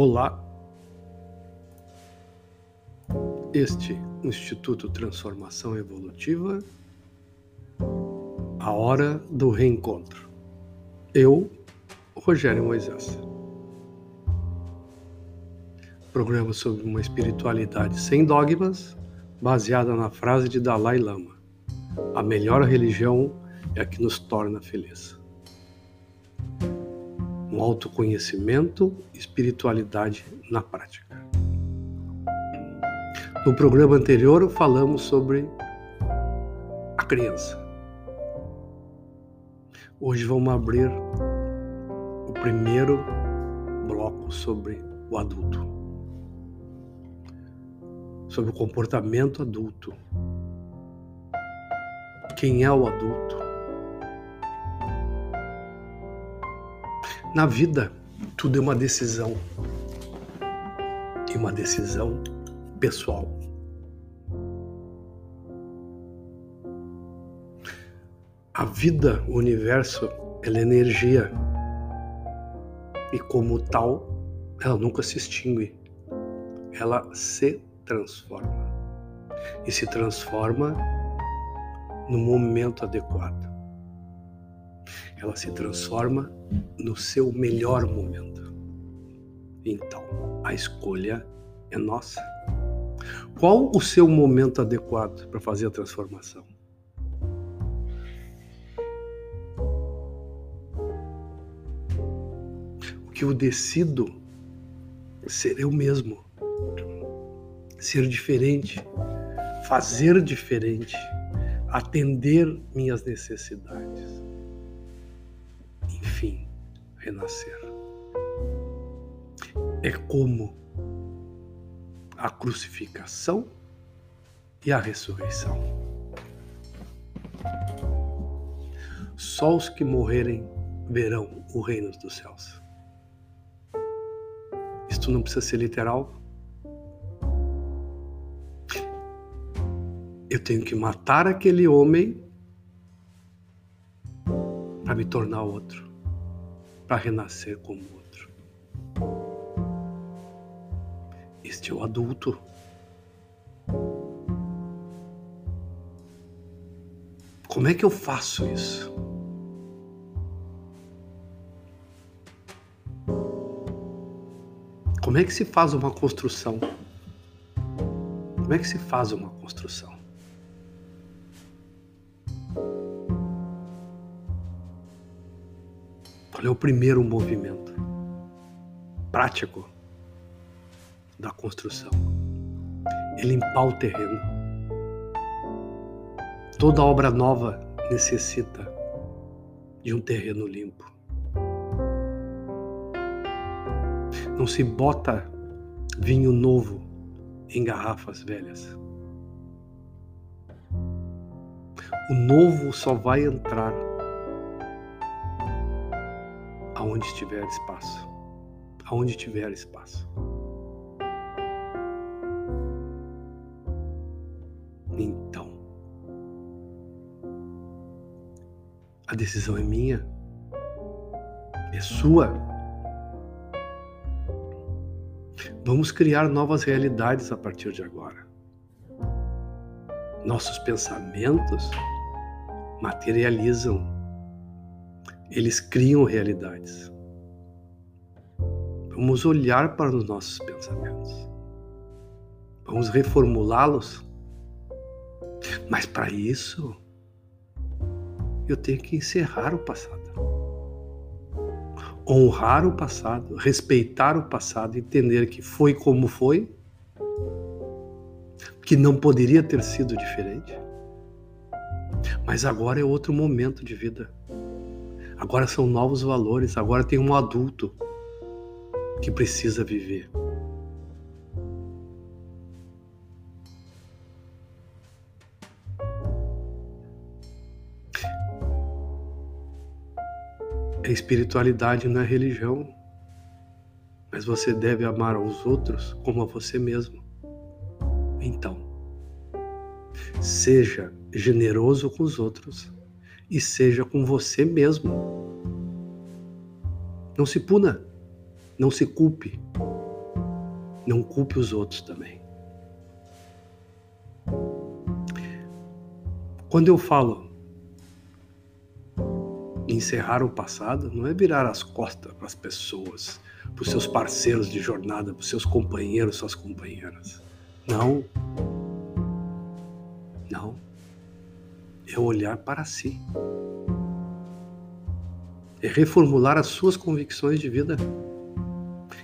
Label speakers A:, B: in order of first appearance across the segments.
A: Olá, este Instituto Transformação Evolutiva, a hora do reencontro. Eu, Rogério Moisés. Programa sobre uma espiritualidade sem dogmas, baseada na frase de Dalai Lama: A melhor religião é a que nos torna felizes autoconhecimento, espiritualidade na prática. No programa anterior falamos sobre a criança. Hoje vamos abrir o primeiro bloco sobre o adulto. Sobre o comportamento adulto. Quem é o adulto? Na vida, tudo é uma decisão. E uma decisão pessoal. A vida, o universo, ela é energia. E como tal, ela nunca se extingue. Ela se transforma. E se transforma no momento adequado ela se transforma no seu melhor momento. Então, a escolha é nossa. Qual o seu momento adequado para fazer a transformação? O que eu decido ser eu mesmo, ser diferente, fazer diferente, atender minhas necessidades renascer. É como a crucificação e a ressurreição. Só os que morrerem verão o reino dos céus. Isto não precisa ser literal. Eu tenho que matar aquele homem para me tornar outro para renascer como outro. Este é o adulto. Como é que eu faço isso? Como é que se faz uma construção? Como é que se faz uma construção? É o primeiro movimento prático da construção? É limpar o terreno. Toda obra nova necessita de um terreno limpo. Não se bota vinho novo em garrafas velhas. O novo só vai entrar aonde estiver espaço. Aonde tiver espaço. Então, a decisão é minha, é sua. Vamos criar novas realidades a partir de agora. Nossos pensamentos materializam eles criam realidades. Vamos olhar para os nossos pensamentos. Vamos reformulá-los. Mas para isso, eu tenho que encerrar o passado. Honrar o passado, respeitar o passado, entender que foi como foi, que não poderia ter sido diferente. Mas agora é outro momento de vida. Agora são novos valores, agora tem um adulto que precisa viver. A espiritualidade não é religião, mas você deve amar aos outros como a você mesmo. Então, seja generoso com os outros e seja com você mesmo. Não se puna, não se culpe, Não culpe os outros também. Quando eu falo encerrar o passado, não é virar as costas para as pessoas, para os seus parceiros de jornada, para os seus companheiros, suas companheiras. Não. Não. É olhar para si. É reformular as suas convicções de vida.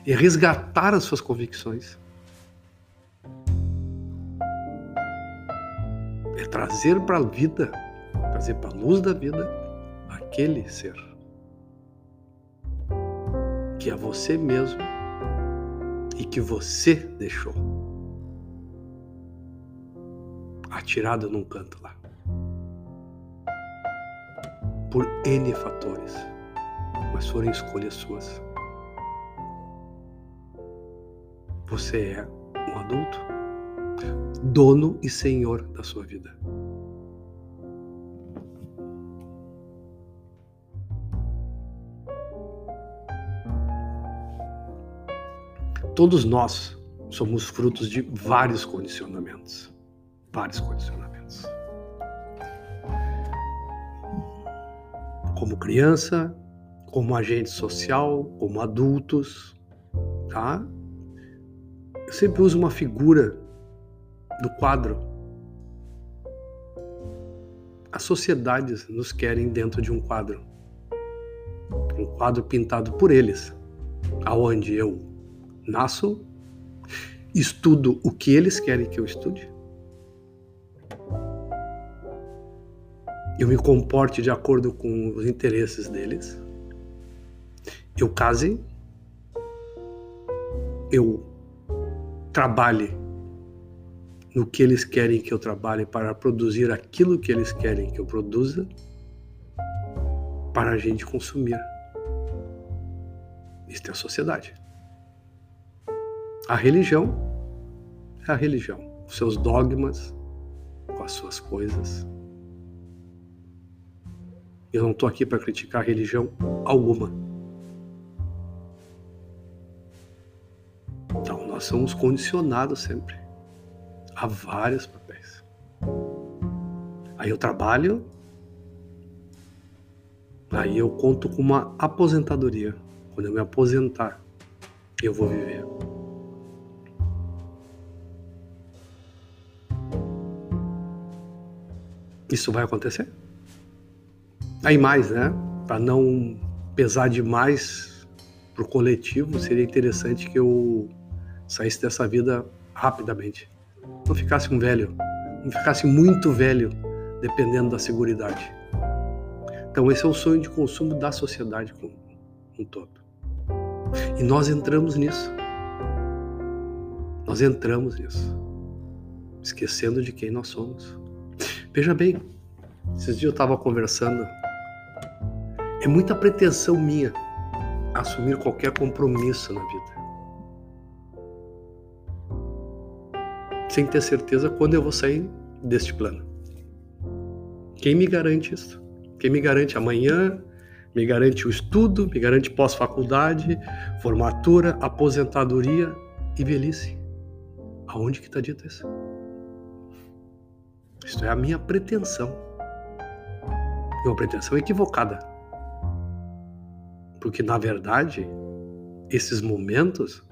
A: É resgatar as suas convicções. É trazer para a vida, trazer para a luz da vida aquele ser que é você mesmo e que você deixou atirado num canto lá. Por N fatores, mas foram escolhas suas. Você é um adulto, dono e senhor da sua vida. Todos nós somos frutos de vários condicionamentos. Vários condicionamentos. Como criança, como agente social, como adultos, tá? Eu sempre uso uma figura do quadro. As sociedades nos querem dentro de um quadro. Um quadro pintado por eles, aonde eu nasço, estudo o que eles querem que eu estude, eu me comporte de acordo com os interesses deles, eu case, eu trabalhe no que eles querem que eu trabalhe para produzir aquilo que eles querem que eu produza para a gente consumir. Isso é a sociedade. A religião é a religião, os seus dogmas, com as suas coisas. Eu não estou aqui para criticar religião alguma. Então, nós somos condicionados sempre a vários papéis. Aí eu trabalho, aí eu conto com uma aposentadoria. Quando eu me aposentar, eu vou viver. Isso vai acontecer? Aí mais, né? Para não pesar demais pro coletivo, seria interessante que eu saísse dessa vida rapidamente. Não ficasse um velho, não ficasse muito velho, dependendo da seguridade. Então esse é o sonho de consumo da sociedade como um todo. E nós entramos nisso. Nós entramos nisso, esquecendo de quem nós somos. Veja bem, esses dias eu estava conversando. É muita pretensão minha assumir qualquer compromisso na vida. Sem ter certeza quando eu vou sair deste plano. Quem me garante isso? Quem me garante amanhã? Me garante o estudo, me garante pós-faculdade, formatura, aposentadoria e velhice. Aonde que está dito isso? Isto é a minha pretensão. É uma pretensão equivocada. Porque, na verdade, esses momentos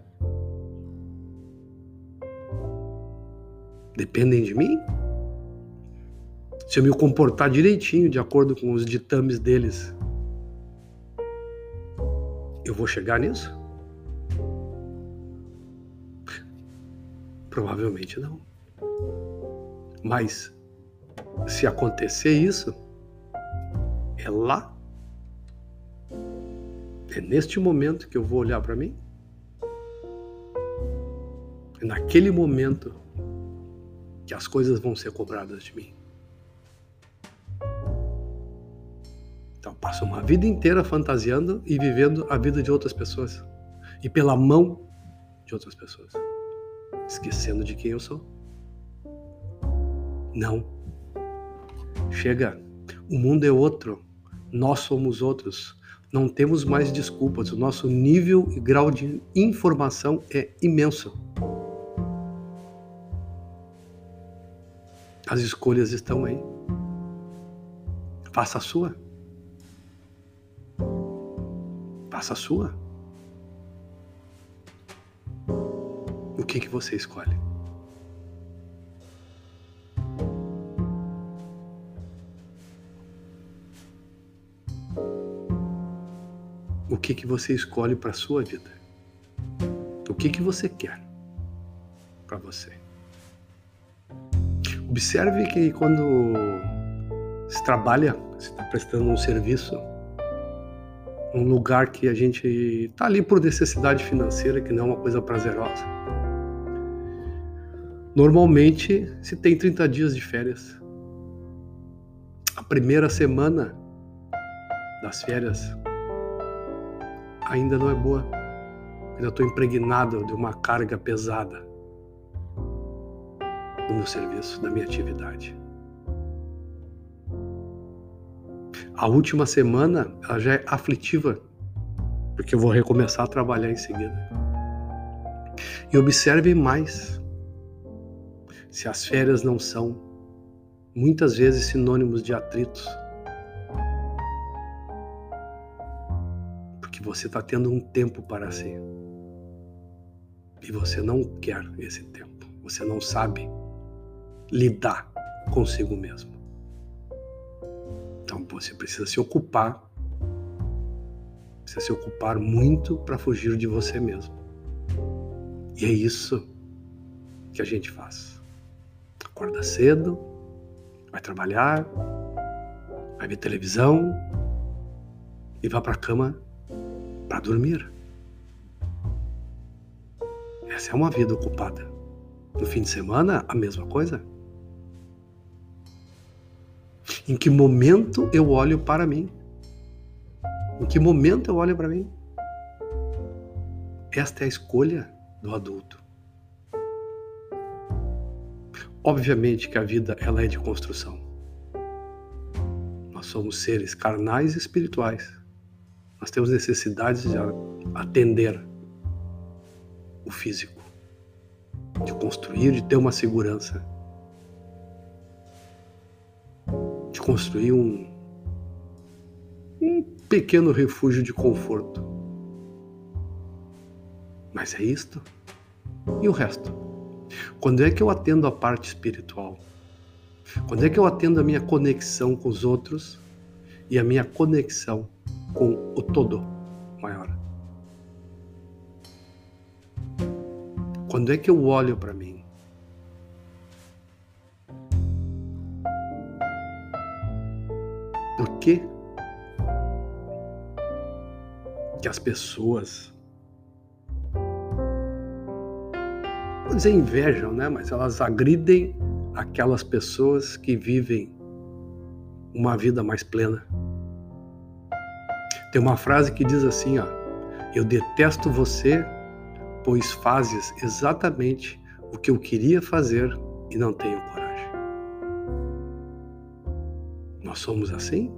A: dependem de mim. Se eu me comportar direitinho, de acordo com os ditames deles, eu vou chegar nisso? Provavelmente não. Mas se acontecer isso, é lá. É neste momento que eu vou olhar para mim. É naquele momento que as coisas vão ser cobradas de mim. Então, passo uma vida inteira fantasiando e vivendo a vida de outras pessoas. E pela mão de outras pessoas. Esquecendo de quem eu sou. Não. Chega. O mundo é outro. Nós somos outros. Não temos mais desculpas. O nosso nível e grau de informação é imenso. As escolhas estão aí. Faça a sua. Faça a sua. O que, que você escolhe? O que, que você escolhe para a sua vida? O que, que você quer para você? Observe que quando se trabalha, se está prestando um serviço, um lugar que a gente está ali por necessidade financeira, que não é uma coisa prazerosa. Normalmente se tem 30 dias de férias. A primeira semana das férias ainda não é boa. Ainda estou impregnado de uma carga pesada do meu serviço, da minha atividade. A última semana ela já é aflitiva, porque eu vou recomeçar a trabalhar em seguida. E observe mais se as férias não são muitas vezes sinônimos de atritos. Você está tendo um tempo para si. E você não quer esse tempo. Você não sabe lidar consigo mesmo. Então você precisa se ocupar, precisa se ocupar muito para fugir de você mesmo. E é isso que a gente faz. Acorda cedo, vai trabalhar, vai ver televisão e vai para a cama para dormir. Essa é uma vida ocupada. No fim de semana, a mesma coisa. Em que momento eu olho para mim? Em que momento eu olho para mim? Esta é a escolha do adulto. Obviamente que a vida ela é de construção. Nós somos seres carnais e espirituais. Nós temos necessidades de atender o físico, de construir, de ter uma segurança. construir um, um pequeno refúgio de conforto. Mas é isto? E o resto? Quando é que eu atendo a parte espiritual? Quando é que eu atendo a minha conexão com os outros e a minha conexão com o todo maior? Quando é que eu olho para mim? Por que que as pessoas vou dizer invejam, né? Mas elas agridem aquelas pessoas que vivem uma vida mais plena. Tem uma frase que diz assim, ó: Eu detesto você, pois fazes exatamente o que eu queria fazer e não tenho coragem. Nós somos assim?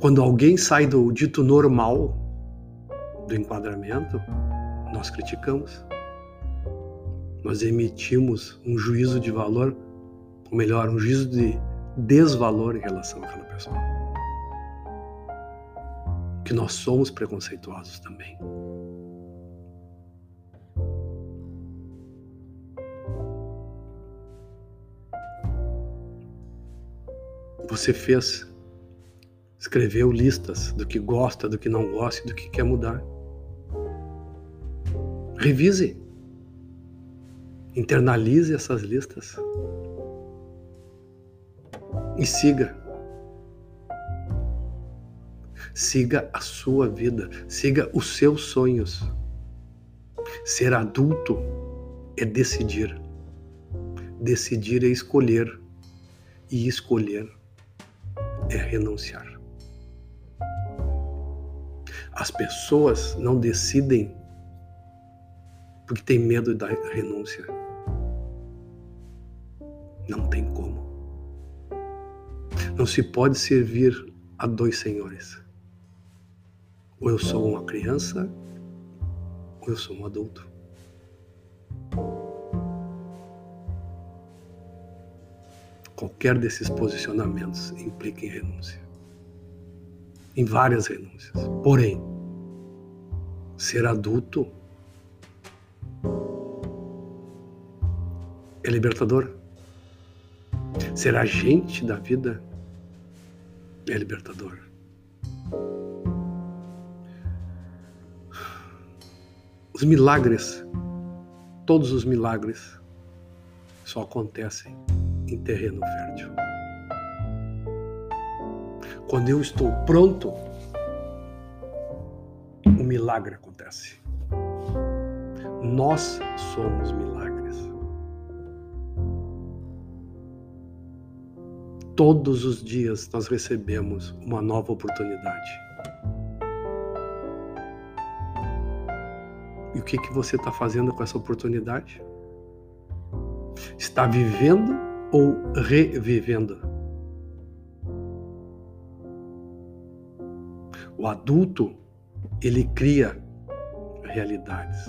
A: Quando alguém sai do dito normal, do enquadramento, nós criticamos. Nós emitimos um juízo de valor, ou melhor, um juízo de desvalor em relação àquela pessoa. Que nós somos preconceituosos também. Você fez, escreveu listas do que gosta, do que não gosta e do que quer mudar. Revise, internalize essas listas e siga. Siga a sua vida, siga os seus sonhos. Ser adulto é decidir. Decidir é escolher. E escolher é renunciar. As pessoas não decidem porque tem medo da renúncia. Não tem como. Não se pode servir a dois senhores. Ou eu sou uma criança, ou eu sou um adulto. Qualquer desses posicionamentos implica em renúncia. Em várias renúncias. Porém, ser adulto é libertador. Ser agente da vida é libertador. Os milagres, todos os milagres, só acontecem em terreno fértil. Quando eu estou pronto, o milagre acontece. Nós somos milagres. Todos os dias nós recebemos uma nova oportunidade. E o que, que você está fazendo com essa oportunidade? Está vivendo ou revivendo? O adulto, ele cria realidades.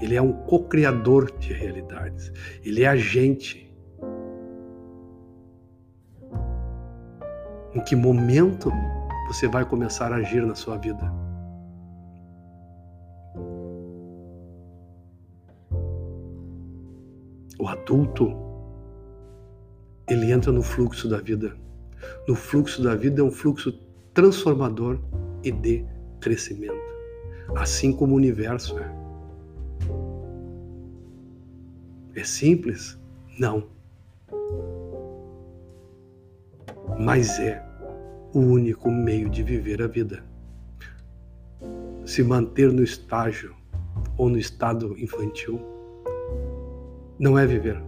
A: Ele é um co-criador de realidades. Ele é agente Em que momento você vai começar a agir na sua vida? O adulto, ele entra no fluxo da vida. No fluxo da vida é um fluxo transformador e de crescimento, assim como o universo é. É simples? Não. Mas é o único meio de viver a vida. Se manter no estágio ou no estado infantil não é viver.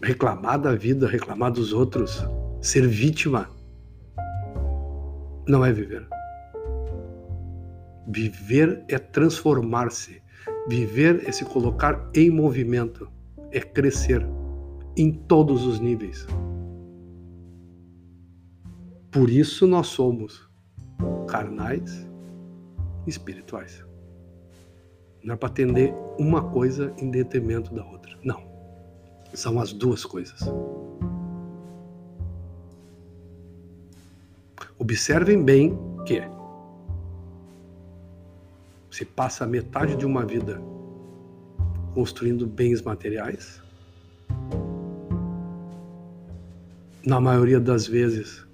A: Reclamar da vida, reclamar dos outros, ser vítima, não é viver. Viver é transformar-se. Viver é se colocar em movimento, é crescer em todos os níveis. Por isso nós somos carnais espirituais. Não é para atender uma coisa em detrimento da outra. Não. São as duas coisas. Observem bem que se passa metade de uma vida construindo bens materiais, na maioria das vezes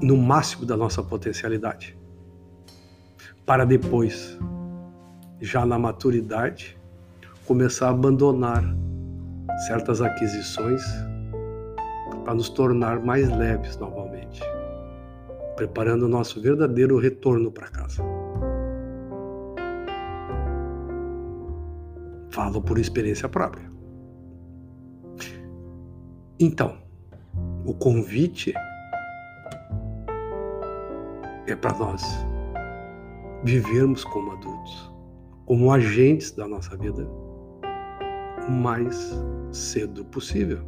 A: no máximo da nossa potencialidade, para depois, já na maturidade, começar a abandonar certas aquisições para nos tornar mais leves novamente, preparando o nosso verdadeiro retorno para casa. Falo por experiência própria. Então, o convite é para nós vivermos como adultos, como agentes da nossa vida, o mais cedo possível.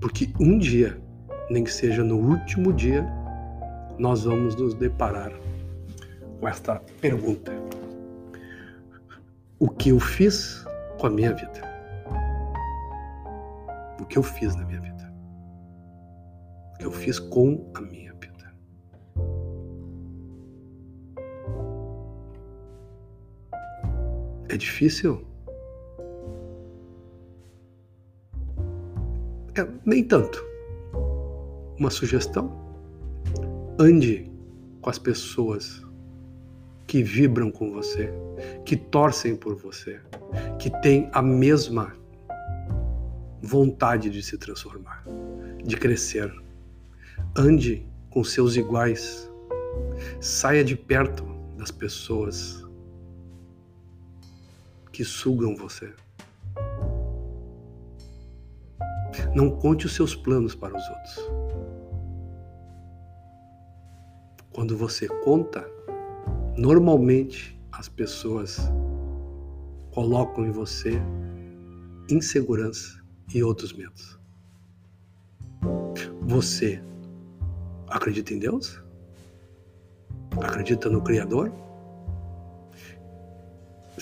A: Porque um dia, nem que seja no último dia, nós vamos nos deparar com esta pergunta: O que eu fiz com a minha vida? O que eu fiz na minha vida? que eu fiz com a minha É difícil? É, nem tanto. Uma sugestão? Ande com as pessoas que vibram com você, que torcem por você, que têm a mesma vontade de se transformar, de crescer, Ande com seus iguais. Saia de perto das pessoas que sugam você. Não conte os seus planos para os outros. Quando você conta, normalmente as pessoas colocam em você insegurança e outros medos. Você acredita em Deus? Acredita no Criador?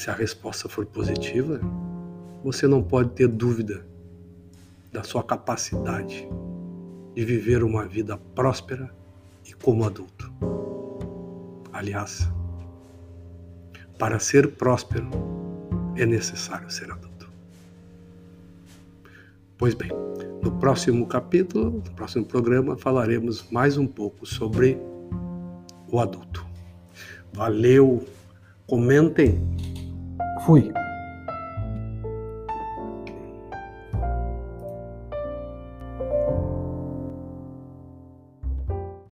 A: Se a resposta for positiva, você não pode ter dúvida da sua capacidade de viver uma vida próspera e como adulto. Aliás, para ser próspero é necessário ser adulto. Pois bem, no próximo capítulo, no próximo programa, falaremos mais um pouco sobre o adulto. Valeu! Comentem!
B: Fui!